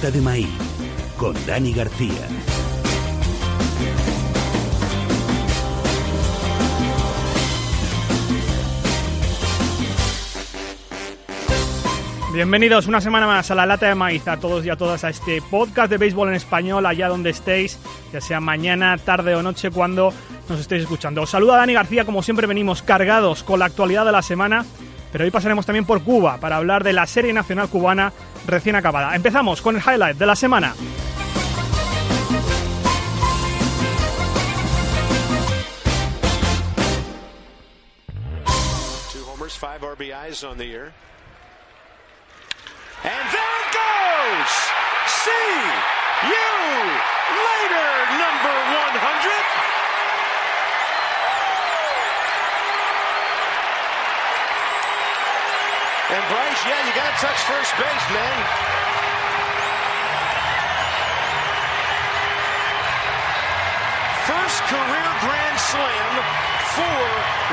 de maíz con Dani García. Bienvenidos una semana más a la lata de maíz, a todos y a todas a este podcast de béisbol en español, allá donde estéis, ya sea mañana, tarde o noche, cuando nos estéis escuchando. Os saluda Dani García, como siempre venimos cargados con la actualidad de la semana, pero hoy pasaremos también por Cuba para hablar de la serie nacional cubana recién acabada. Empezamos con el highlight de la semana. Two homers, five RBIs on the year. And there it goes! See you later, number 100! And Bryce, yeah, you got to touch first base, man. First career grand slam for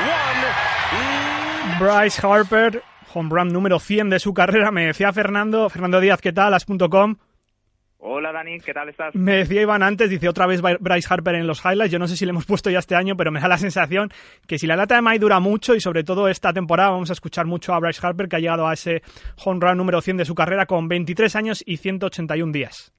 one. Bryce Harper, home run número 100 de su carrera, me decía Fernando, Fernando Díaz, ¿qué tal? As.com. Hola Dani, ¿qué tal estás? Me decía Iván antes, dice otra vez Bryce Harper en los highlights. Yo no sé si le hemos puesto ya este año, pero me da la sensación que si la lata de May dura mucho y sobre todo esta temporada vamos a escuchar mucho a Bryce Harper que ha llegado a ese home run número 100 de su carrera con 23 años y 181 días.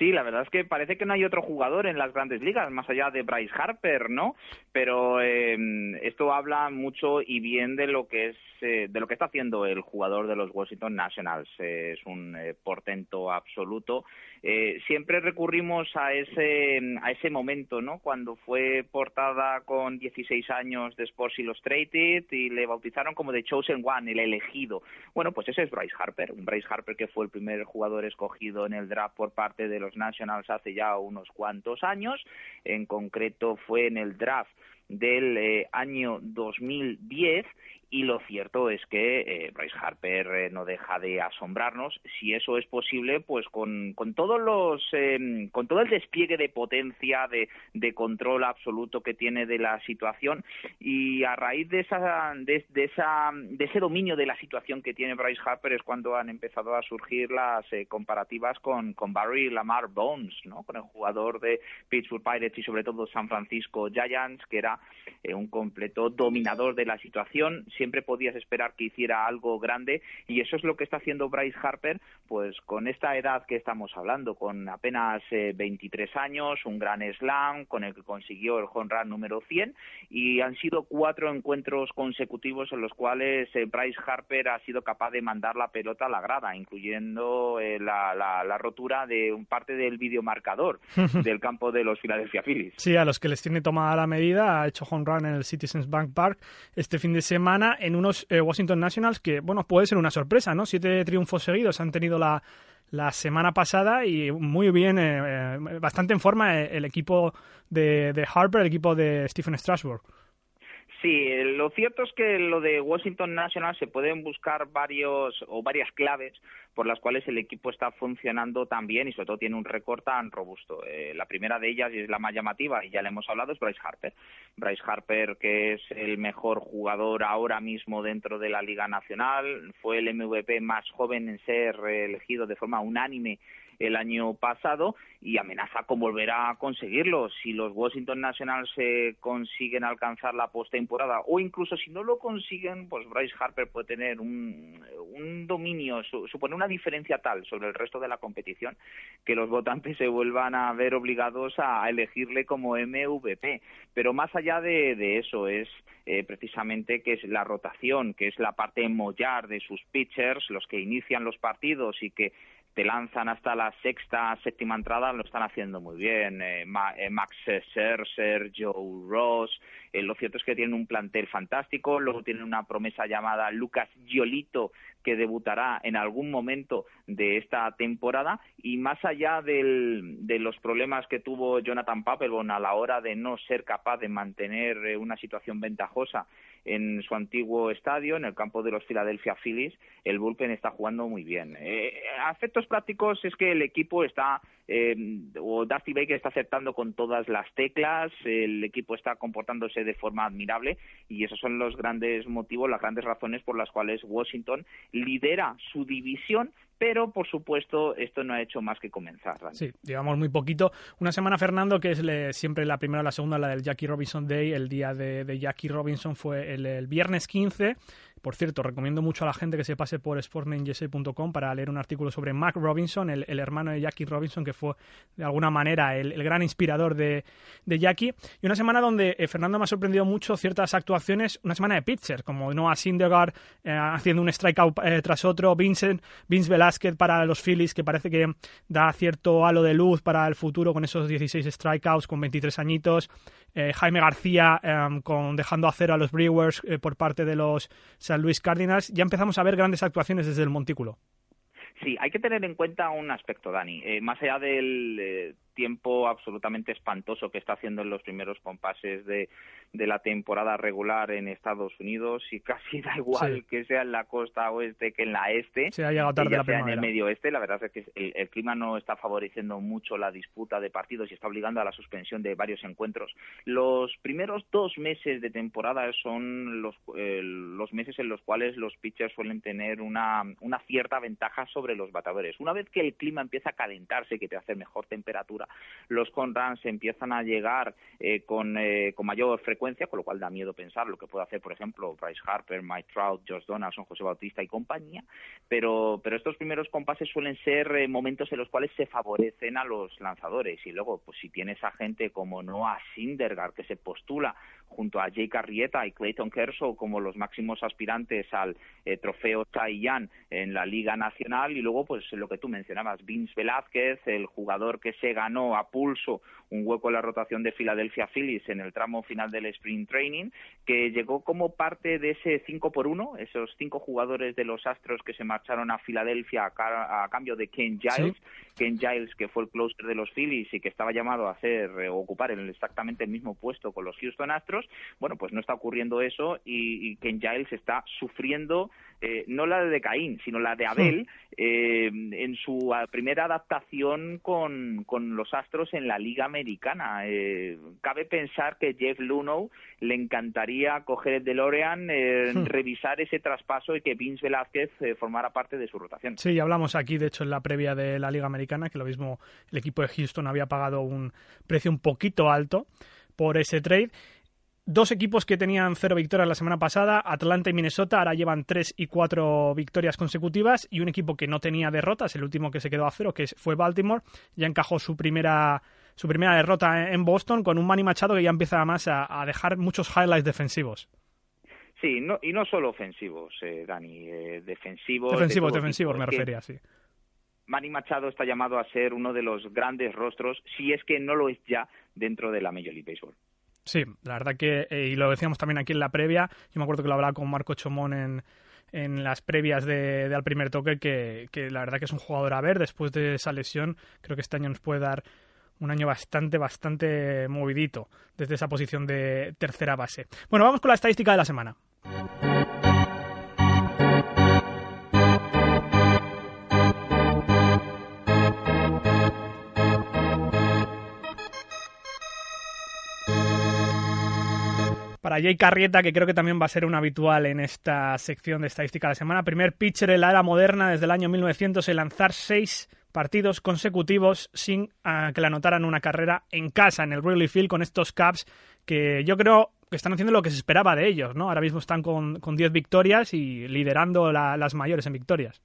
Sí, la verdad es que parece que no hay otro jugador en las grandes ligas más allá de Bryce Harper, ¿no? Pero eh, esto habla mucho y bien de lo que es eh, de lo que está haciendo el jugador de los Washington Nationals. Es un eh, portento absoluto. Eh, siempre recurrimos a ese a ese momento, ¿no? Cuando fue portada con 16 años de Sports Illustrated y le bautizaron como The Chosen One, el elegido. Bueno, pues ese es Bryce Harper, un Bryce Harper que fue el primer jugador escogido en el draft por parte de los Nationals hace ya unos cuantos años. En concreto fue en el draft del eh, año 2010 y lo cierto es que eh, Bryce Harper eh, no deja de asombrarnos. Si eso es posible pues con, todos los eh, con todo el despliegue de potencia de, control absoluto que tiene de la situación y a raíz de esa de, esa de ese dominio de la situación que tiene Bryce Harper es cuando han empezado a surgir las comparativas con, con Barry Lamar Bones no con el jugador de Pittsburgh Pirates y sobre todo San Francisco Giants que era un completo dominador de la situación siempre podías esperar que hiciera algo grande y eso es lo que está haciendo Bryce Harper pues con esta edad que estamos hablando con apenas eh, 23 años un gran slam con el que consiguió el home run número 100 y han sido cuatro encuentros consecutivos en los cuales eh, Bryce Harper ha sido capaz de mandar la pelota a la grada incluyendo eh, la, la, la, rotura de un parte del videomarcador del campo de los Philadelphia Phillies. Sí a los que les tiene tomada la medida ha hecho home run en el Citizens Bank Park este fin de semana en unos eh, Washington Nationals que, bueno, puede ser una sorpresa, ¿no? Siete triunfos seguidos han tenido la, la semana pasada y muy bien, eh, eh, bastante en forma el equipo de, de Harper, el equipo de Stephen Strasburg. Sí, lo cierto es que lo de Washington National se pueden buscar varios o varias claves por las cuales el equipo está funcionando tan bien y sobre todo tiene un récord tan robusto. Eh, la primera de ellas y es la más llamativa y ya le hemos hablado es Bryce Harper. Bryce Harper que es el mejor jugador ahora mismo dentro de la Liga Nacional, fue el MVP más joven en ser elegido de forma unánime el año pasado y amenaza con volver a conseguirlo. Si los Washington Nationals eh, consiguen alcanzar la postemporada o incluso si no lo consiguen, pues Bryce Harper puede tener un, un dominio, su, supone una diferencia tal sobre el resto de la competición que los votantes se vuelvan a ver obligados a elegirle como MVP. Pero más allá de, de eso es eh, precisamente que es la rotación, que es la parte mollar de sus pitchers, los que inician los partidos y que te lanzan hasta la sexta, séptima entrada, lo están haciendo muy bien. Eh, eh, Max Scherzer, Joe Ross. Eh, lo cierto es que tienen un plantel fantástico. Luego tienen una promesa llamada Lucas Giolito, que debutará en algún momento de esta temporada. Y más allá del, de los problemas que tuvo Jonathan Papelbon a la hora de no ser capaz de mantener eh, una situación ventajosa en su antiguo estadio, en el campo de los Philadelphia Phillies, el bullpen está jugando muy bien. Eh, a efectos prácticos es que el equipo está, eh, o Dusty Baker está aceptando con todas las teclas, el equipo está comportándose de forma admirable y esos son los grandes motivos, las grandes razones por las cuales Washington lidera su división pero por supuesto esto no ha hecho más que comenzar. Sí, llevamos muy poquito. Una semana, Fernando, que es siempre la primera o la segunda, la del Jackie Robinson Day. El día de, Jackie Robinson fue el, el viernes 15 por cierto, recomiendo mucho a la gente que se pase por sportmanjsa.com para leer un artículo sobre Mac Robinson, el, hermano de Jackie Robinson, que fue de alguna manera el, gran inspirador de, Jackie. Y una semana donde eh, Fernando me ha sorprendido mucho ciertas actuaciones, una semana de pitchers, como Noah Syndergaard eh, haciendo un strikeout eh, tras otro, Vincent, Vince Velázquez para los Phillies, que parece que da cierto halo de luz para el futuro con esos 16 strikeouts, con 23 añitos. Jaime García con dejando a cero a los Brewers por parte de los San Luis Cardinals, ya empezamos a ver grandes actuaciones desde el montículo. Sí, hay que tener en cuenta un aspecto, Dani. Eh, más allá del eh, tiempo absolutamente espantoso que está haciendo en los primeros compases de, de la temporada regular en Estados Unidos y casi da igual que sea en la costa oeste que en la este. Se ha llegado tarde la sea en el medio oeste. La verdad es que el, clima no está favoreciendo mucho la disputa de partidos y está obligando a la suspensión de varios encuentros. Los primeros dos meses de temporada son los, eh, los meses en los cuales los pitchers suelen tener una, una cierta ventaja sobre los batadores. Una vez que el clima empieza a calentarse, que te hace mejor temperatura, los conruns empiezan a llegar eh, con, eh, con mayor frecuencia con lo cual da miedo pensar lo que puede hacer, por ejemplo, Bryce Harper, Mike Trout, Josh Donaldson, José Bautista y compañía, pero, pero estos primeros compases suelen ser eh, momentos en los cuales se favorecen a los lanzadores y luego, pues si tienes a gente como Noah Syndergaard que se postula junto a Jake Arrieta y Clayton Kershaw como los máximos aspirantes al eh, trofeo Cy en la Liga Nacional. Y luego pues lo que tú mencionabas, Vince Velázquez, el jugador que se ganó a pulso un hueco en la rotación de Philadelphia Phillies en el tramo final del Spring Training, que llegó como parte de ese 5 por 1, esos cinco jugadores de los Astros que se marcharon a Filadelfia a, cambio de Ken Giles, Ken Giles que fue el closer de los Phillies y que estaba llamado a hacer eh, ocupar exactamente el mismo puesto con los Houston Astros, bueno, pues no está ocurriendo eso y, y Ken Giles está sufriendo eh, no la de Caín, sino la de Abel, eh, en su primera adaptación con, con, los Astros en la Liga Americana. Eh, cabe pensar que Jeff Luno le encantaría coger el DeLorean, hmm. revisar ese traspaso y que Vince Velázquez formara parte de su rotación. Sí, hablamos aquí, de hecho, en la previa de la Liga Americana, que lo mismo el equipo de Houston había pagado un precio un poquito alto por ese trade. Dos equipos que tenían cero victorias la semana pasada, Atlanta y Minnesota, ahora llevan tres y cuatro victorias consecutivas. Y un equipo que no tenía derrotas, el último que se quedó a cero, que fue Baltimore, ya encajó su primera, su primera derrota en Boston con un Manny Machado que ya empieza además a, dejar muchos highlights defensivos. Sí, no, y no solo ofensivos, eh, Dani, eh, defensivos. Defensivos, defensivos, me refería, sí. Manny Machado está llamado a ser uno de los grandes rostros, si es que no lo es ya, dentro de la Major League Baseball. Sí, la verdad que, eh, y lo decíamos también aquí en la previa, yo me acuerdo que lo hablaba con Marco Chomón en, en las previas de, al primer toque, que, que la verdad que es un jugador a ver, después de esa lesión, creo que este año nos puede dar un año bastante, bastante movidito desde esa posición de tercera base. Bueno, vamos con la estadística de la semana. Para Jay Carrieta, que creo que también va a ser un habitual en esta sección de estadística de la semana. Primer pitcher en la era moderna desde el año 1900 en lanzar seis partidos consecutivos sin ah, que le anotaran una carrera en casa, en el Wrigley Field, con estos Caps que yo creo que están haciendo lo que se esperaba de ellos, ¿no? Ahora mismo están con 10 victorias y liderando las mayores en victorias.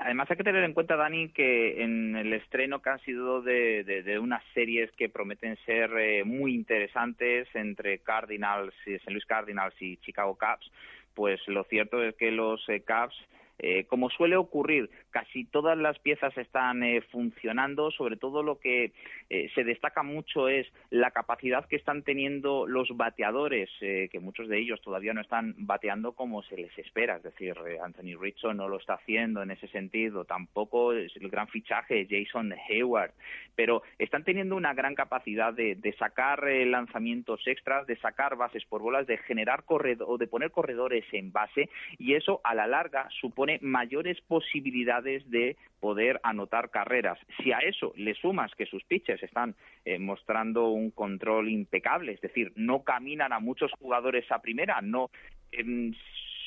Además hay que tener en cuenta, Dani, que en el estreno que han sido de, unas series que prometen ser eh, muy interesantes entre Cardinals, y St. Louis Cardinals y Chicago Cubs, pues lo cierto es que los eh, Cubs eh, como suele ocurrir, casi todas las piezas están eh, funcionando, sobre todo lo que eh, se destaca mucho es la capacidad que están teniendo los bateadores, que muchos de ellos todavía no están bateando como se les espera, es decir, Anthony Rizzo no lo está haciendo en ese sentido, tampoco es el gran fichaje Jason Hayward, pero están teniendo una gran capacidad de, sacar lanzamientos extras, de sacar bases por bolas, de generar corredor de poner corredores en base y eso a la larga supone mayores posibilidades de poder anotar carreras. Si a eso le sumas que sus pitchers están eh, mostrando un control impecable, es decir, no caminan a muchos jugadores a primera, no em,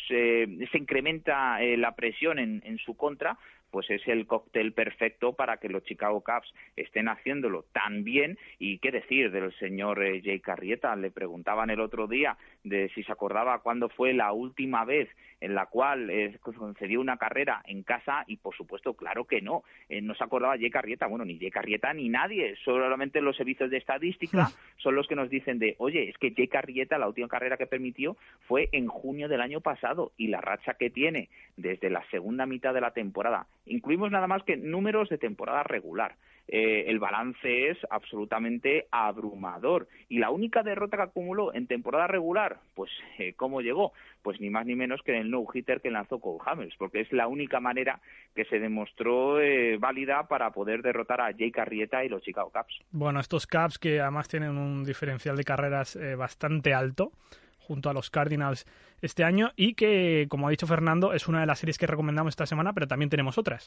se, incrementa eh, la presión en, su contra, pues es el cóctel perfecto para que los Chicago Cubs estén haciéndolo tan bien. Y qué decir del señor eh, Jay Carrieta, le preguntaban el otro día de si se acordaba cuándo fue la última vez en la cual eh, concedió una carrera en casa y por supuesto claro que no. Eh, no se acordaba Jay Carrieta bueno ni Jay Carrieta ni nadie. Solamente los servicios de estadística son los que nos dicen de oye es que Jay Carrieta la última carrera que permitió fue en junio del año pasado y la racha que tiene desde la segunda mitad de la temporada incluimos nada más que números de temporada regular eh, el balance es absolutamente abrumador. Y la única derrota que acumuló en temporada regular, pues, eh, ¿cómo llegó? Pues ni más ni menos que en el no-hitter que lanzó Cole Hamels, porque es la única manera que se demostró eh, válida para poder derrotar a Jake Arrieta y los Chicago Cubs. Bueno, estos Cubs que además tienen un diferencial de carreras bastante alto junto a los Cardinals este año y que, como ha dicho Fernando, es una de las series que recomendamos esta semana, pero también tenemos otras.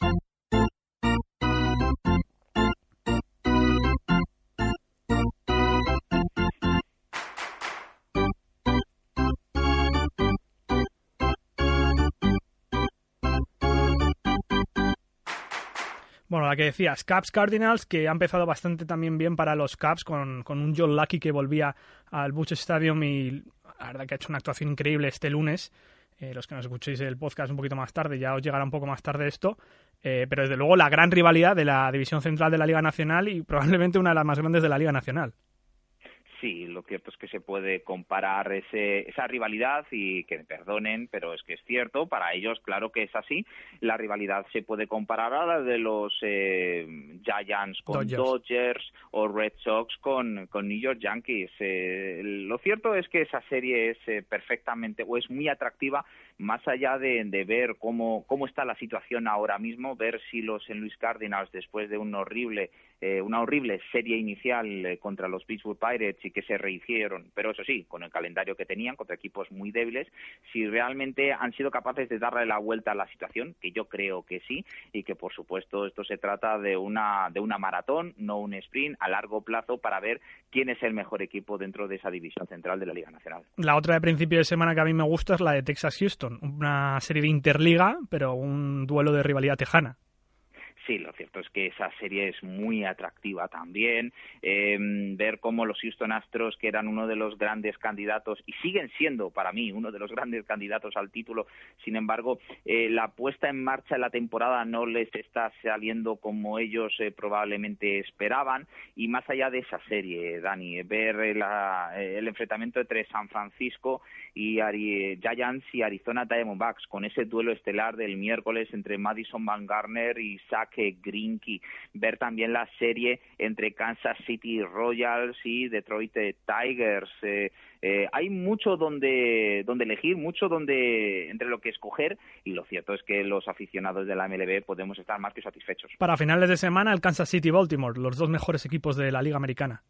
Bueno, la que decías, Caps Cardinals, que ha empezado bastante también bien para los Caps, con, con un John Lucky que volvía al Busch Stadium y la verdad que ha hecho una actuación increíble este lunes. Eh, los que nos escuchéis el podcast un poquito más tarde, ya os llegará un poco más tarde esto. Eh, pero desde luego la gran rivalidad de la división central de la Liga Nacional y probablemente una de las más grandes de la Liga Nacional sí, lo cierto es que se puede comparar ese, esa rivalidad y que me perdonen, pero es que es cierto, para ellos claro que es así. La rivalidad se puede comparar a la de los eh, Giants con Dodgers. o Red Sox con, con New York Yankees. Eh, lo cierto es que esa serie es eh, perfectamente o es muy atractiva más allá de, de, ver cómo, cómo está la situación ahora mismo, ver si los St. Louis Cardinals, después de un horrible eh, una horrible serie inicial eh, contra los Pittsburgh Pirates y que se rehicieron, pero eso sí, con el calendario que tenían, contra equipos muy débiles, si realmente han sido capaces de darle la vuelta a la situación, que yo creo que sí, y que por supuesto esto se trata de una, de una maratón, no un sprint a largo plazo para ver quién es el mejor equipo dentro de esa división central de la Liga Nacional. La otra de principio de semana que a mí me gusta es la de Texas Houston, una serie de interliga, pero un duelo de rivalidad tejana. Sí, lo cierto es que esa serie es muy atractiva también. Eh, ver cómo los Houston Astros, que eran uno de los grandes candidatos y siguen siendo para mí uno de los grandes candidatos al título, sin embargo, eh, la puesta en marcha de la temporada no les está saliendo como ellos eh, probablemente esperaban. Y más allá de esa serie, Dani, ver el enfrentamiento entre San Francisco y Giants y Arizona Diamondbacks con ese duelo estelar del miércoles entre Madison Van Garner y Zach Grinky, ver también la serie entre Kansas City Royals y Detroit Tigers. Eh, eh, hay mucho donde, donde elegir, mucho donde entre lo que escoger y lo cierto es que los aficionados de la MLB podemos estar más que satisfechos. Para finales de semana el Kansas City Baltimore, los dos mejores equipos de la Liga Americana.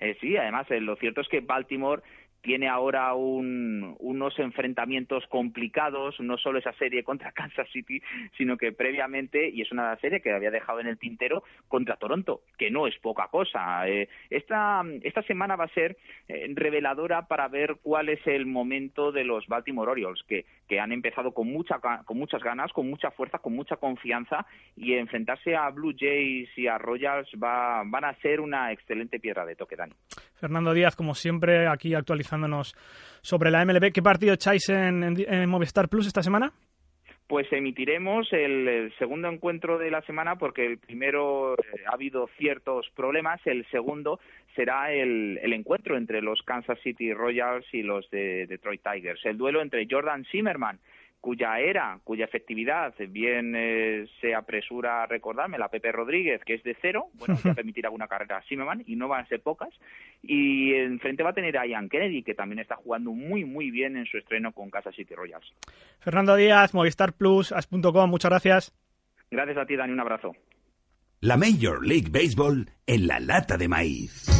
Eh, sí, además lo cierto es que Baltimore tiene ahora unos enfrentamientos complicados, no solo esa serie contra Kansas City, sino que previamente, y es una serie que había dejado en el tintero, contra Toronto, que no es poca cosa. Eh, esta, esta semana va a ser eh, reveladora para ver cuál es el momento de los Baltimore Orioles, que, que han empezado con, mucha, con muchas ganas, con mucha fuerza, con mucha confianza, y enfrentarse a Blue Jays y a Royals va, van a ser una excelente piedra de toque, Dani. Fernando Díaz, como siempre, aquí sobre la MLB. ¿Qué partido echáis en, Movistar Plus esta semana? Pues emitiremos el, segundo encuentro de la semana porque el primero eh, ha habido ciertos problemas, el segundo será el, el, encuentro entre los Kansas City Royals y los de Detroit Tigers, el duelo entre Jordan Zimmerman cuya era, cuya efectividad bien eh, se apresura a recordarme, la Pepe Rodríguez, que es de cero, bueno, va a permitir alguna carrera a Zimmerman y no van a ser pocas. Y enfrente va a tener a Ian Kennedy, que también está jugando muy, muy bien en su estreno con Casa City Royals. Fernando Díaz, Movistar Plus, as.com, muchas gracias. Gracias a ti, Dani, un abrazo. La Major League Baseball en la lata de maíz.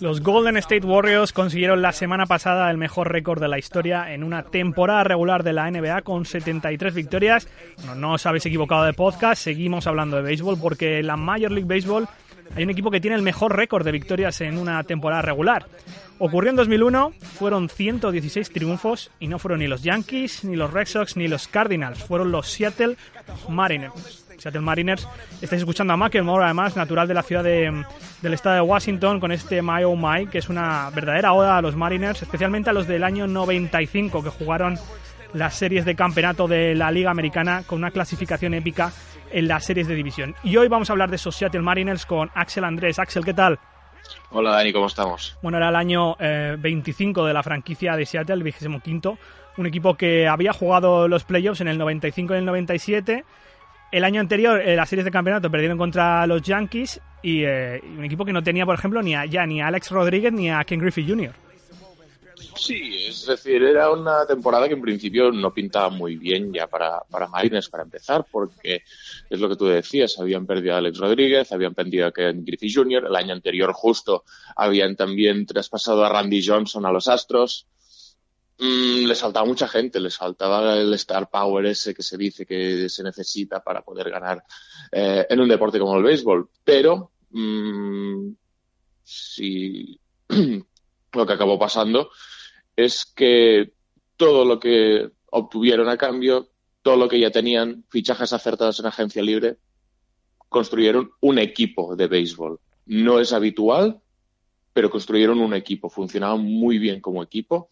Los Golden State Warriors consiguieron la semana pasada el mejor récord de la historia en una temporada regular de la NBA con 73 victorias. No, os habéis equivocado de podcast, seguimos hablando de béisbol porque en la Major League Baseball hay un equipo que tiene el mejor récord de victorias en una temporada regular. Ocurrió en 2001, fueron 116 triunfos y no fueron ni los Yankees, ni los Red Sox, ni los Cardinals, fueron los Seattle Mariners. Seattle Mariners. Estáis escuchando a McElmore, además, natural de la ciudad de, del estado de Washington, con este My Oh My, que es una verdadera oda a los Mariners, especialmente a los del año 95, que jugaron las series de campeonato de la Liga Americana con una clasificación épica en las series de división. Y hoy vamos a hablar de esos Seattle Mariners con Axel Andrés. Axel, ¿qué tal? Hola Dani, ¿cómo estamos? Bueno, era el año 25 de la franquicia de Seattle, el 25 un equipo que había jugado los playoffs en el 95 y el 97 el año anterior, en las series de campeonato perdieron contra los Yankees y, eh, un equipo que no tenía, por ejemplo, ni a, ya ni a Alex Rodríguez ni a Ken Griffey Jr. Sí, es decir, era una temporada que en principio no pintaba muy bien ya para, para para empezar, porque es lo que tú decías, habían perdido a Alex Rodríguez, habían perdido a Ken Griffey Jr., el año anterior justo habían también traspasado a Randy Johnson a los Astros, Mm, le saltaba mucha gente, le saltaba el star power ese que se dice que se necesita para poder ganar eh, en un deporte como el béisbol. Pero mm, si lo que acabó pasando es que todo lo que obtuvieron a cambio, todo lo que ya tenían, fichajes acertados en agencia libre, construyeron un equipo de béisbol. No es habitual, pero construyeron un equipo, funcionaban muy bien como equipo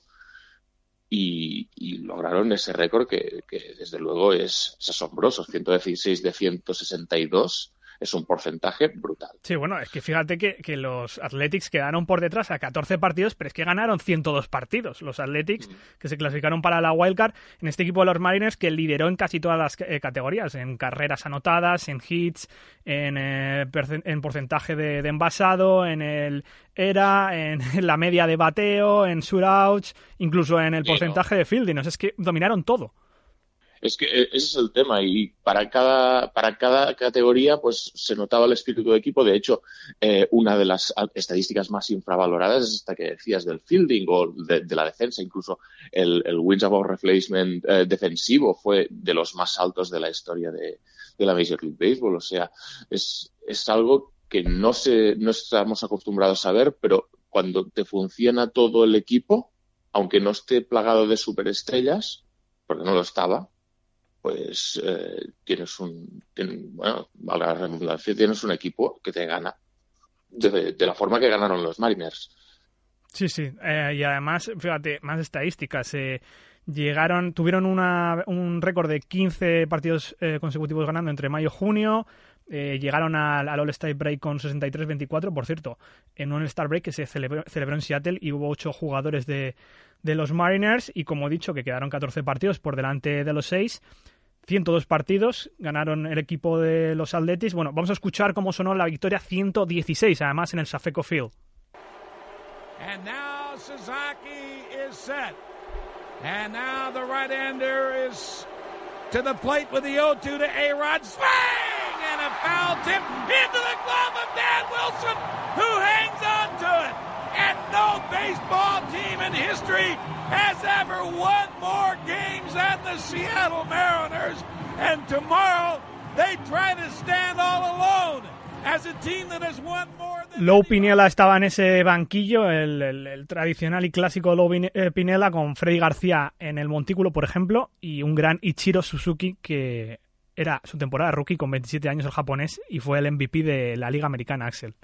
y, y, lograron ese récord que, que, desde luego es, es, asombroso. 116 de 162 es un porcentaje brutal. Sí, bueno, es que fíjate que, que, los Athletics quedaron por detrás a 14 partidos, pero es que ganaron 102 partidos. Los Athletics, mm. que se clasificaron para la Wildcard, en este equipo de los Mariners, que lideró en casi todas las eh, categorías, en carreras anotadas, en hits, en, eh, en porcentaje de, de, envasado, en el era, en, en, la media de bateo, en shootouts, incluso en el porcentaje de fielding. O sea, es que dominaron todo. Es que e, ese es el tema y para cada, para cada categoría pues se notaba el espíritu de equipo. De hecho, eh, una de las estadísticas más infravaloradas es esta que decías del fielding o de, la defensa. Incluso el, el wins above replacement eh, defensivo fue de los más altos de la historia de, de la Major League Baseball. O sea, es, es algo que no, se, no estamos acostumbrados a ver, pero cuando te funciona todo el equipo, aunque no esté plagado de superestrellas, porque no lo estaba, pues eh, tienes un, tienes, bueno, valga la redundancia, tienes un equipo que te gana de, de la forma que ganaron los Mariners. Sí, sí, eh, y además, fíjate, más estadísticas. Eh, llegaron, tuvieron una, un récord de 15 partidos eh, consecutivos ganando entre mayo y junio. Eh, llegaron al, al All-Star Break con 63-24, por cierto, en un All-Star Break que se celebró, celebró, en Seattle y hubo ocho jugadores de, de los Mariners y como he dicho que quedaron 14 partidos por delante de los 6. 102 partidos, ganaron el equipo de los Athletics. Bueno, vamos a escuchar cómo sonó la victoria 116, además en el Safeco Field. And now Sasaki is set. And now the right-hander is to the plate with the 0-2 to A-Rod. Swing! And a foul tip into the glove of Dan Wilson, who hangs on to it. And no baseball team in history has ever won more games than the Seattle Mariners. And tomorrow they try to stand all alone as a team that has won more. Low Pinella estaba en ese banquillo, el, el, el tradicional y clásico Low Pinella, con Freddy García en el montículo, por ejemplo, y un gran Ichiro Suzuki que era su temporada rookie con 27 años el japonés y fue el MVP de la Liga Americana, Axel.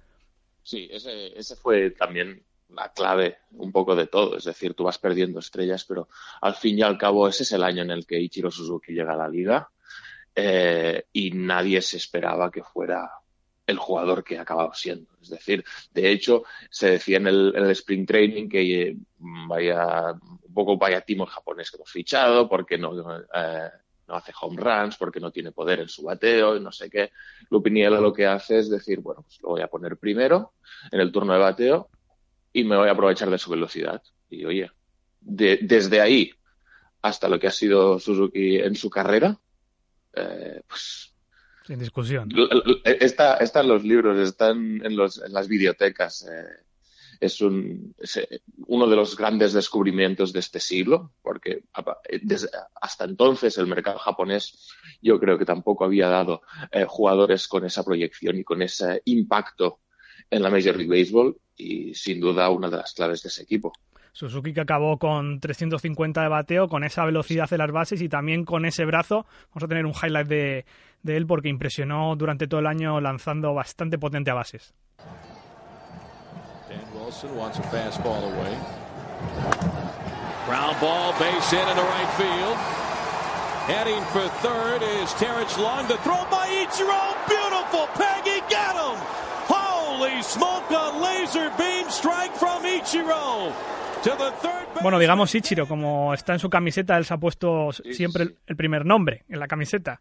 Sí, ese, ese fue también la clave un poco de todo. Es decir, tú vas perdiendo estrellas, pero al fin y al cabo ese es el año en el que Ichiro Suzuki llega a la liga eh, y nadie se esperaba que fuera el jugador que ha acabado siendo. Es decir, de hecho, se decía en el, en el Spring Training que eh, vaya un poco vaya timo japonés que hemos fichado porque no, eh, no hace home runs, porque no tiene poder en su bateo y no sé qué. Lupiniela lo que hace es decir, bueno, pues lo voy a poner primero en el turno de bateo y me voy a aprovechar de su velocidad. Y oye, de, desde ahí hasta lo que ha sido Suzuki en su carrera, eh, pues sin discusión. Está, están los libros, están en, los, en las bibliotecas. Eh, es, un, es eh, uno de los grandes descubrimientos de este siglo, porque desde, hasta entonces el mercado japonés yo creo que tampoco había dado eh, jugadores con esa proyección y con ese impacto en la Major League Baseball y sin duda una de las claves de ese equipo. Suzuki que acabó con 350 de bateo, con esa velocidad de las bases y también con ese brazo. Vamos a tener un highlight de, de él porque impresionó durante todo el año lanzando bastante potente a bases. Dan Wilson wants a fastball away. Ground ball, base hit in the right field. Heading for third is Terrence Long. The throw by Ichiro. Beautiful. Peggy got Bueno, digamos Ichiro, como está en su camiseta, él se ha puesto siempre el, el primer nombre en la camiseta.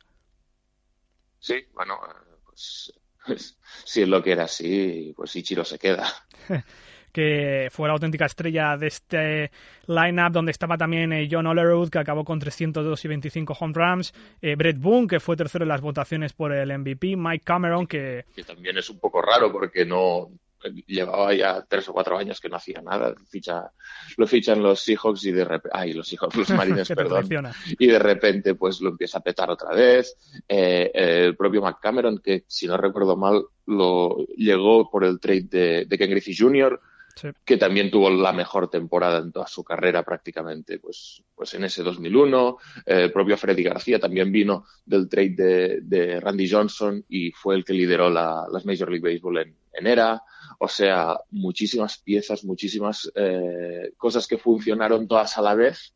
Sí, bueno, pues, pues si es lo que era así, pues Ichiro se queda. que fue la auténtica estrella de este lineup donde estaba también eh, John Olerud que acabó con 302 y 25 home runs, eh, Brett Boone que fue tercero en las votaciones por el MVP, Mike Cameron que... que también es un poco raro porque no, llevaba ya tres o cuatro años que no hacía nada. Ficha, lo fichan los Seahawks y de repente, ay, los Seahawks, los Marines, perdón, y de repente pues lo empieza a petar otra vez. Eh, el propio McCameron, que si no recuerdo mal, lo llegó por el trade de, de Ken Griffey Jr., que también tuvo la mejor temporada en toda su carrera prácticamente, pues, pues en ese 2001. el propio Freddy García también vino del trade de, de Randy Johnson y fue el que lideró la, las Major League Baseball en, en ERA. O sea, muchísimas piezas, muchísimas eh, cosas que funcionaron todas a la vez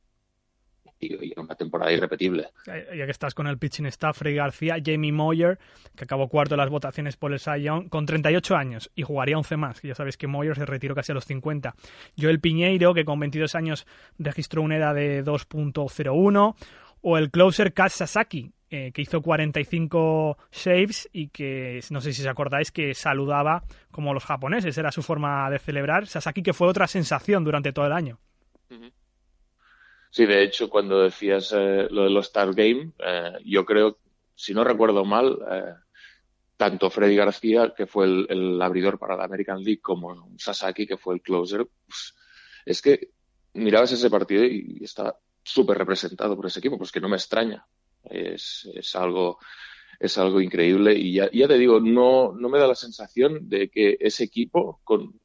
y, una temporada irrepetible. Ya que estás con el pitching staff, Freddy García, Jamie Moyer, que acabó cuarto en las votaciones por el Cy Young, con 38 años y jugaría 11 más. Ya sabéis que Moyer se retiró casi a los 50. Joel Piñeiro, que con 22 años registró una edad de 2.01. O el closer Kaz Sasaki, eh, que hizo 45 saves y que no sé si os acordáis que saludaba como los japoneses, era su forma de celebrar. Sasaki que fue otra sensación durante todo el año. Sí, de hecho, cuando decías eh, lo de los Star Game, eh, yo creo, si no recuerdo mal, tanto Freddy García, que fue el, abridor para la American League, como Sasaki, que fue el closer, pues, es que mirabas ese partido y, estaba súper representado por ese equipo, pues que no me extraña. Es, es algo es algo increíble y ya, ya te digo, no, no me da la sensación de que ese equipo con,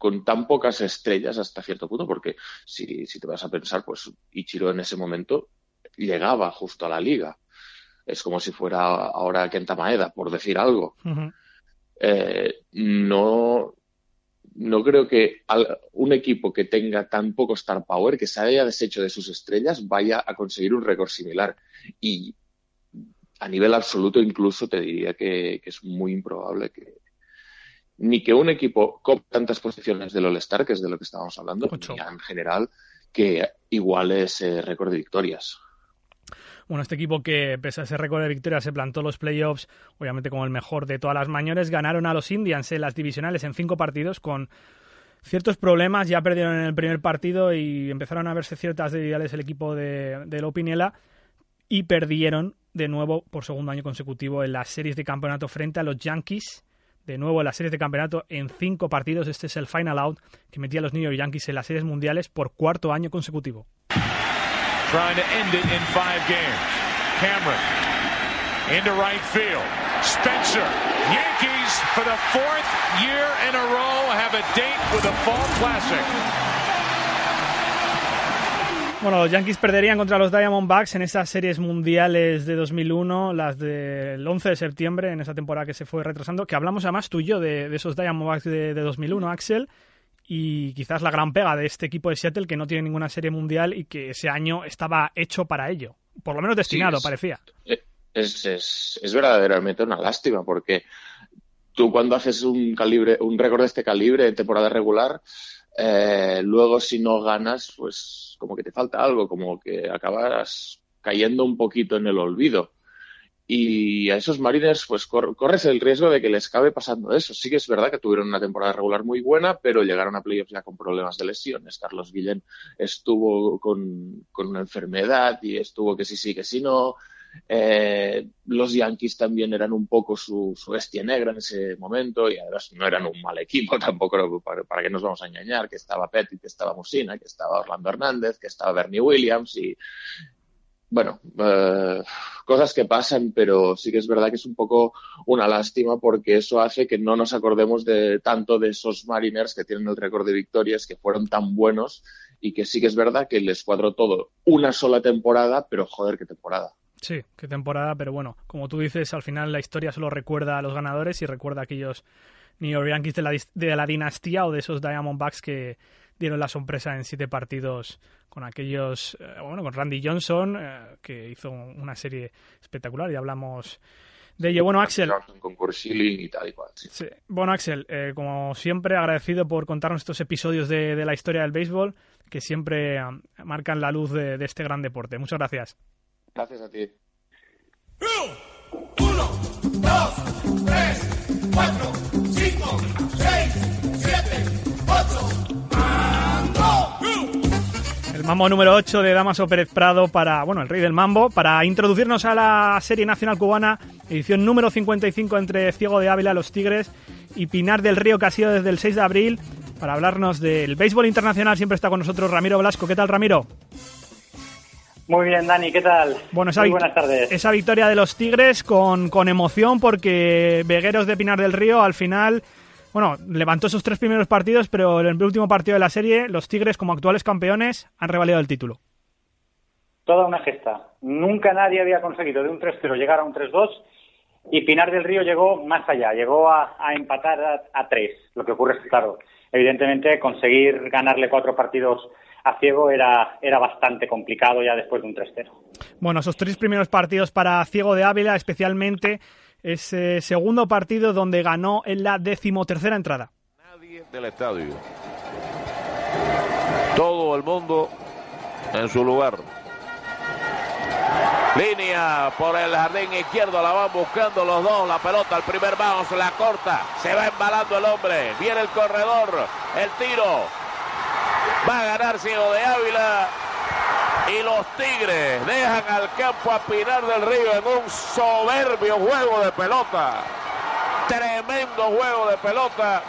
con tan pocas estrellas hasta cierto punto, porque si, si te vas a pensar, pues Ichiro en ese momento llegaba justo a la liga. Es como si fuera ahora Kenta Maeda, por decir algo. eh, no, no creo que un equipo que tenga tan poco star power, que se haya deshecho de sus estrellas, vaya a conseguir un récord similar. Y a nivel absoluto incluso te diría que, que es muy improbable que ni que un equipo con tantas posiciones del All-Star, que es de lo que estábamos hablando, ni en general, que iguale ese récord de victorias. Bueno, este equipo que, pese a ese récord de victorias, se plantó los playoffs, obviamente como el mejor de todas las mayores, ganaron a los Indians en las divisionales en cinco partidos con ciertos problemas. Ya perdieron en el primer partido y empezaron a verse ciertas debilidades el equipo de, de Lopinela y perdieron de nuevo por segundo año consecutivo en las series de campeonato frente a los Yankees. De nuevo en las series de campeonato en cinco partidos. Este es el final out que metía a los New York Yankees en las series mundiales por cuarto año consecutivo. trying to end it in five games. Cameron into right field. Spencer. Yankees for the fourth year in a row have a date with the Fall Classic. Bueno, los Yankees perderían contra los Diamondbacks en esas series mundiales de 2001, las del 11 de septiembre, en esa temporada que se fue retrasando, que hablamos además tú y yo de, de esos Diamondbacks de, de 2001, Axel, y quizás la gran pega de este equipo de Seattle que no tiene ninguna serie mundial y que ese año estaba hecho para ello, por lo menos destinado, Sí, es- parecía. Es, es, es verdaderamente una lástima porque tú cuando haces un calibre, un récord de este calibre en temporada regular, eh, luego si no ganas, pues como que te falta algo, como que acabas cayendo un poquito en el olvido. Y a esos Mariners, pues cor- corres el riesgo de que les acabe pasando eso. Sí que es verdad que tuvieron una temporada regular muy buena, pero llegaron a playoffs ya con problemas de lesiones. Carlos Guillén estuvo con, con una enfermedad y estuvo que sí, sí, que sí, no. Eh, los Yankees también eran un poco su, su bestia negra en ese momento y además no eran un mal equipo tampoco, para, que nos vamos a engañar, que estaba Petty, que estaba Musina, que estaba Orlando Hernández, que estaba Bernie Williams y, bueno, eh, cosas que pasan, pero sí que es verdad que es un poco una lástima porque eso hace que no nos acordemos de tanto de esos Mariners que tienen el récord de victorias, que fueron tan buenos y que sí que es verdad que les cuadró todo una sola temporada, pero joder, qué temporada. Sí, qué temporada, pero bueno, como tú dices, al final la historia solo recuerda a los ganadores y recuerda a aquellos New York Yankees de la, de la dinastía o de esos Diamondbacks que dieron la sorpresa en siete partidos con aquellos, eh, bueno, con Randy Johnson, eh, que hizo una serie espectacular y hablamos de ello. Bueno, Axel. Con y tal y cual. Sí. Bueno, Axel, eh, como siempre, agradecido por contarnos estos episodios de, de la historia del béisbol que siempre um, marcan la luz de, de, este gran deporte. Muchas gracias. Gracias a ti. Uno, dos, tres, cuatro, cinco, seis, siete, ocho. El mambo número 8 de Damaso Pérez Prado para, bueno, el rey del mambo, para introducirnos a la serie nacional cubana, edición número 55 entre Ciego de Ávila, Los Tigres y Pinar del Río, que ha sido desde el 6 de abril, para hablarnos del béisbol internacional. Siempre está con nosotros Ramiro Blasco. ¿Qué tal, Ramiro? Muy bien, Dani, ¿qué tal? Bueno, esa Muy buenas tardes. Esa victoria de los Tigres con, con emoción porque Vegueros de Pinar del Río al final bueno, levantó esos tres primeros partidos, pero en el último partido de la serie, los Tigres, como actuales campeones, han revalidado el título. Toda una gesta. Nunca nadie había conseguido de un 3-0 llegar a un 3-2 y Pinar del Río llegó más allá, llegó a, a empatar a, 3. Lo que ocurre es que, claro, evidentemente conseguir ganarle cuatro partidos a Ciego era, era bastante complicado ya después de un 3-0. Bueno, esos tres primeros partidos para Ciego de Ávila, especialmente ese segundo partido donde ganó en la decimotercera entrada. Nadie del estadio. Todo el mundo en su lugar. Línea por el jardín izquierdo, la van buscando los dos, la pelota, el primer bounce, la corta, se va embalando el hombre, viene el corredor, el tiro, va a ganar Ciego de Ávila, y los Tigres dejan al campo a Pinar del Río en un soberbio juego de pelota. Tremendo juego de pelota.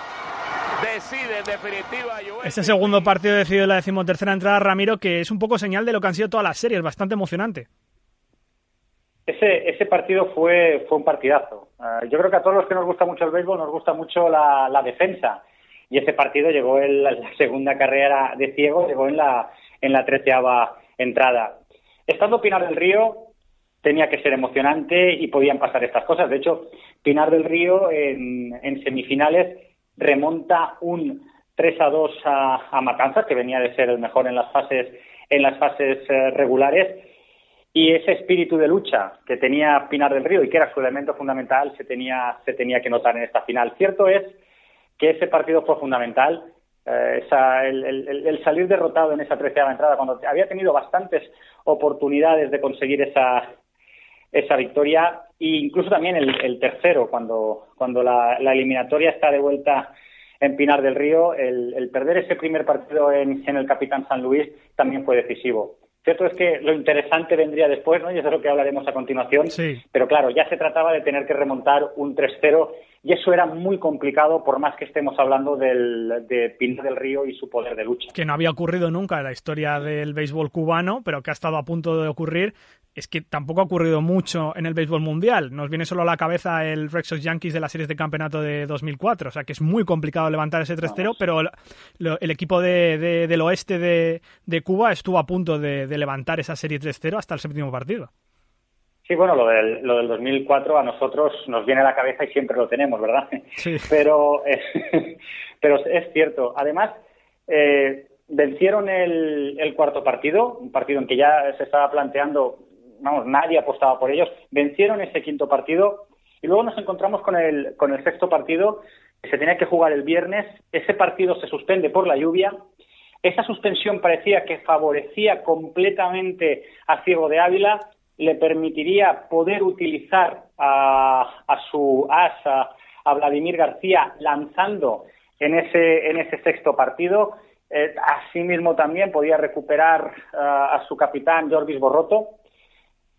Decide en definitiva. Este segundo partido decidido en la decimotercera entrada, Ramiro, que es un poco señal de lo que han sido todas las series, bastante emocionante. Ese, ese partido fue, fue un partidazo. Uh, yo creo que a todos los que nos gusta mucho el béisbol nos gusta mucho la, la defensa. Y ese partido llegó en la, la segunda carrera de ciego, llegó en la, en la treceava entrada. Estando Pinar del Río, tenía que ser emocionante y podían pasar estas cosas. De hecho, Pinar del Río en, en semifinales remonta un 3 a 2 a, a, Matanzas, que venía de ser el mejor en las fases, en las fases eh, regulares. Y ese espíritu de lucha que tenía Pinar del Río y que era su elemento fundamental se tenía, se tenía que notar en esta final. Cierto es que ese partido fue fundamental eh, esa, el, salir derrotado en esa treceava entrada, cuando había tenido bastantes oportunidades de conseguir esa, esa victoria, e incluso también el, tercero, cuando, cuando la, eliminatoria está de vuelta en Pinar del Río, el, perder ese primer partido en, el Capitán San Luis también fue decisivo. Cierto es que lo interesante vendría después, ¿no? Y eso es lo que hablaremos a continuación. Sí. Pero claro, ya se trataba de tener que remontar un 3-0 y eso era muy complicado por más que estemos hablando del, de Pinar del Río y su poder de lucha. Que no había ocurrido nunca en la historia del béisbol cubano, pero que ha estado a punto de ocurrir. Es que tampoco ha ocurrido mucho en el béisbol mundial. Nos viene solo a la cabeza el Red Sox Yankees de la series de campeonato de 2004. O sea que es muy complicado levantar ese 3-0, pero el, el, equipo de, de, del oeste de, de, Cuba estuvo a punto de, levantar esa serie 3-0 hasta el séptimo partido. Sí, bueno, lo del, lo del 2004 a nosotros nos viene a la cabeza y siempre lo tenemos, ¿verdad? Sí. Pero, eh, pero es cierto. Además, eh, vencieron el, el, cuarto partido, un partido en que ya se estaba planteando, vamos, nadie apostaba por ellos. Vencieron ese quinto partido y luego nos encontramos con el, con el sexto partido que se tenía que jugar el viernes. Ese partido se suspende por la lluvia. Esa suspensión parecía que favorecía completamente a Ciego de Ávila le permitiría poder utilizar a, a su as, a, Vladimir García, lanzando en ese, en ese sexto partido. Eh, asimismo también podía recuperar uh, a su capitán Jorvis Borroto.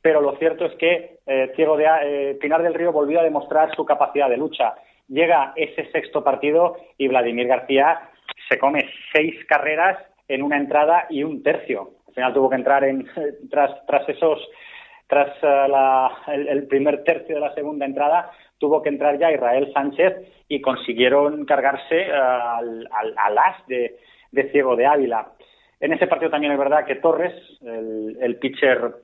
Pero lo cierto es que eh, de, eh, Pinar del Río volvió a demostrar su capacidad de lucha. Llega ese sexto partido y Vladimir García se come seis carreras en una entrada y un tercio. Al final tuvo que entrar en, tras, tras eh, la, el, primer tercio de la segunda entrada, tuvo que entrar ya Israel Sánchez y consiguieron cargarse uh, al, al, al, as de, Ciego de Ávila. En ese partido también es verdad que Torres, el pitcher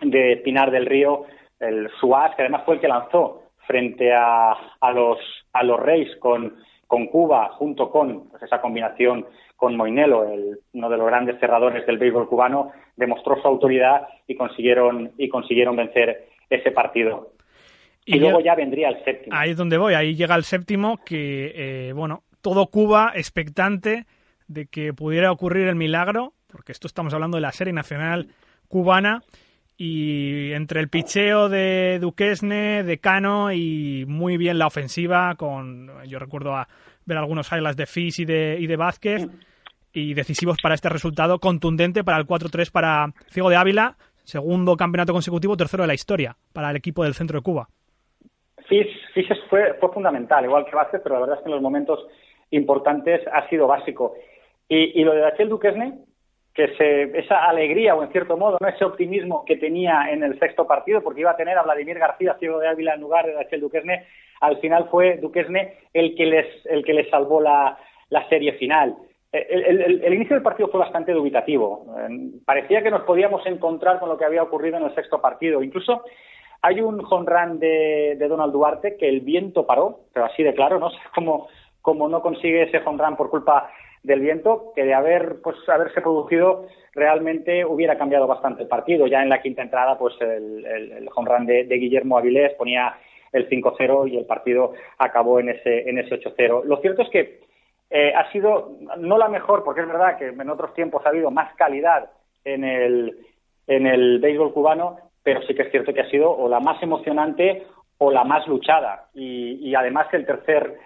de Pinar del Río, el Suárez, que además fue el que lanzó frente a, a los, a los Reyes con, con Cuba, junto con pues, esa combinación con Moinelo, el, uno de los grandes cerradores del béisbol cubano, demostró su autoridad y consiguieron, y consiguieron vencer ese partido. Y, y luego ya vendría el séptimo. Ahí es donde voy, ahí llega el séptimo, que, eh, bueno, todo Cuba expectante de que pudiera ocurrir el milagro, porque esto estamos hablando de la serie nacional cubana, y entre el picheo de Duquesne, de Cano y muy bien la ofensiva con yo recuerdo a ver algunos highlights de Fish y de, y de Vázquez y decisivos para este resultado contundente para el 4-3 para Ciego de Ávila segundo campeonato consecutivo tercero de la historia para el equipo del centro de Cuba. Fish, Fish fue, fue fundamental igual que Vázquez pero la verdad es que en los momentos importantes ha sido básico. Y, y lo de Dachel Duquesne que se, esa alegría o en cierto modo no ese optimismo que tenía en el sexto partido porque iba a tener a Vladimir García ciego de Ávila en lugar de Dachel Duquesne al final fue Duquesne el que les el que les salvó la, la serie final. El, inicio del partido fue bastante dubitativo. Parecía que nos podíamos encontrar con lo que había ocurrido en el sexto partido. Incluso hay un home de, de Donald Duarte que el viento paró pero así de claro no sé cómo no consigue ese home run por culpa del viento que de haber pues haberse producido realmente hubiera cambiado bastante el partido. Ya en la quinta entrada pues el, el, home run de, de, Guillermo Avilés ponía el 5-0 y el partido acabó en ese en ese 8-0 lo cierto es que eh, ha sido no la mejor porque es verdad que en otros tiempos ha habido más calidad en el en el béisbol cubano pero sí que es cierto que ha sido o la más emocionante o la más luchada. Y, y además el tercer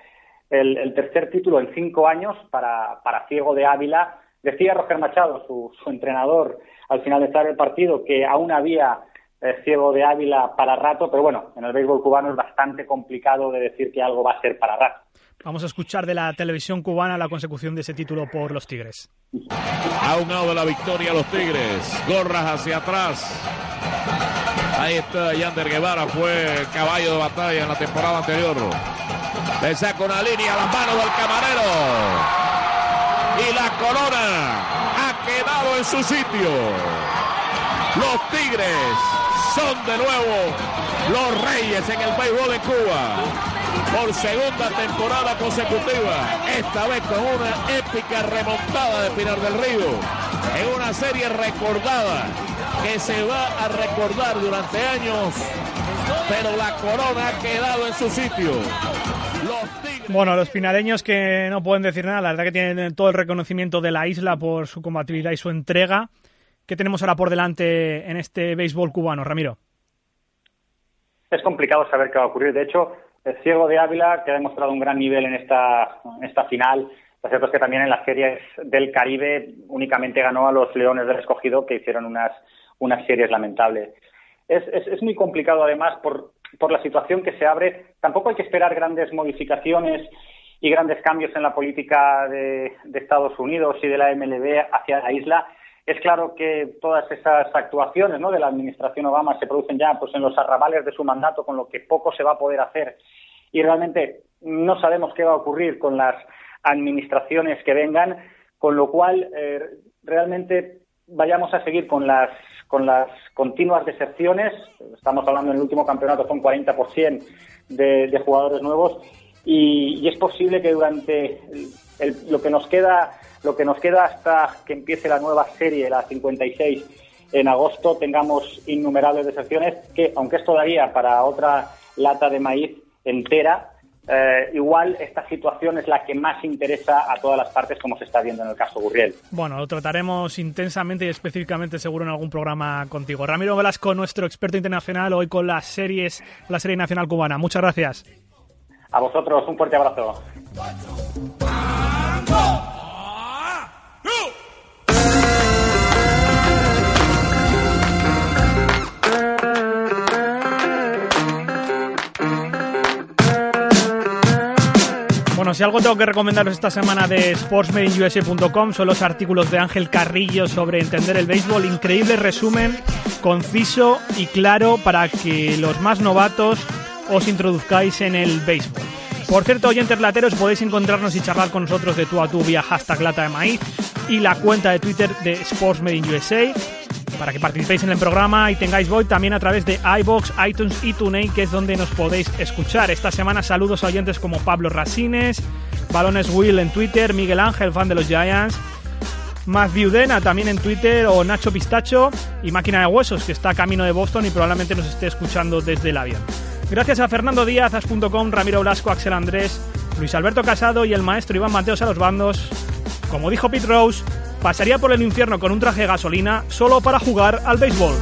el, el, tercer título en cinco años para, para Ciego de Ávila. Decía Roger Machado, su, su entrenador, al finalizar el partido, que aún había eh, Ciego de Ávila para rato, pero bueno, en el béisbol cubano es bastante complicado de decir que algo va a ser para rato. Vamos a escuchar de la televisión cubana la consecución de ese título por los Tigres. A un lado de la victoria los Tigres, gorras hacia atrás. Ahí está Yander Guevara, fue caballo de batalla en la temporada anterior. Le saca una línea a las manos del camarero. Y la corona ha quedado en su sitio. Los Tigres son de nuevo los reyes en el béisbol de Cuba. Por segunda temporada consecutiva. Esta vez con una épica remontada de Pinar del Río. En una serie recordada que se va a recordar durante años. Pero la corona ha quedado en su sitio. Bueno, los pinareños que no pueden decir nada, la verdad que tienen todo el reconocimiento de la isla por su combatividad y su entrega. ¿Qué tenemos ahora por delante en este béisbol cubano, Ramiro? Es complicado saber qué va a ocurrir. De hecho, el Ciego de Ávila, que ha demostrado un gran nivel en esta, esta final, lo cierto es que también en las series del Caribe únicamente ganó a los Leones del Escogido, que hicieron unas, unas series lamentables. Es, es, es muy complicado, además, por, por la situación que se abre. Tampoco hay que esperar grandes modificaciones y grandes cambios en la política de, de, Estados Unidos y de la MLB hacia la isla. Es claro que todas esas actuaciones ¿no? de la administración Obama se producen ya pues, en los arrabales de su mandato, con lo que poco se va a poder hacer. Y realmente no sabemos qué va a ocurrir con las administraciones que vengan, con lo cual eh, realmente vayamos a seguir con las con las continuas deserciones. Estamos hablando en el último campeonato fue un 40% de, jugadores nuevos y, es posible que durante el, lo que nos queda lo que nos queda hasta que empiece la nueva serie, la 56 en agosto, tengamos innumerables deserciones que, aunque es todavía para otra lata de maíz entera, eh, igual esta situación es la que más interesa a todas las partes, como se está viendo en el caso Gurriel. Bueno, lo trataremos intensamente y específicamente seguro en algún programa contigo. Ramiro Velasco, nuestro experto internacional, hoy con las series, la serie nacional cubana. Muchas gracias. A vosotros, un fuerte abrazo. Si algo tengo que recomendaros esta semana de sportsmadeinusa.com son los artículos de Ángel Carrillo sobre entender el béisbol. Increíble resumen, conciso y claro para que los más novatos os introduzcáis en el béisbol. Por cierto, oyentes lateros, podéis encontrarnos y charlar con nosotros de tú a tú vía hashtag lata y la cuenta de Twitter de Sports Made in USA para que participéis en el programa y tengáis voz también a través de iBox, iTunes y TuneIn, que es donde nos podéis escuchar. Esta semana saludos a oyentes como Pablo Rasines, Balones Will en Twitter, Miguel Ángel, fan de los Giants, Matthew Dena también en Twitter o Nacho Pistacho y Máquina de Huesos, que está camino de Boston y probablemente nos esté escuchando desde el avión. Gracias a Fernando Díaz, As.com, Ramiro Blasco, Axel Andrés, Luis Alberto Casado y el maestro Iván Mateos a los bandos. Como dijo Pete Rose, pasaría por el infierno con un traje de gasolina solo para jugar al béisbol.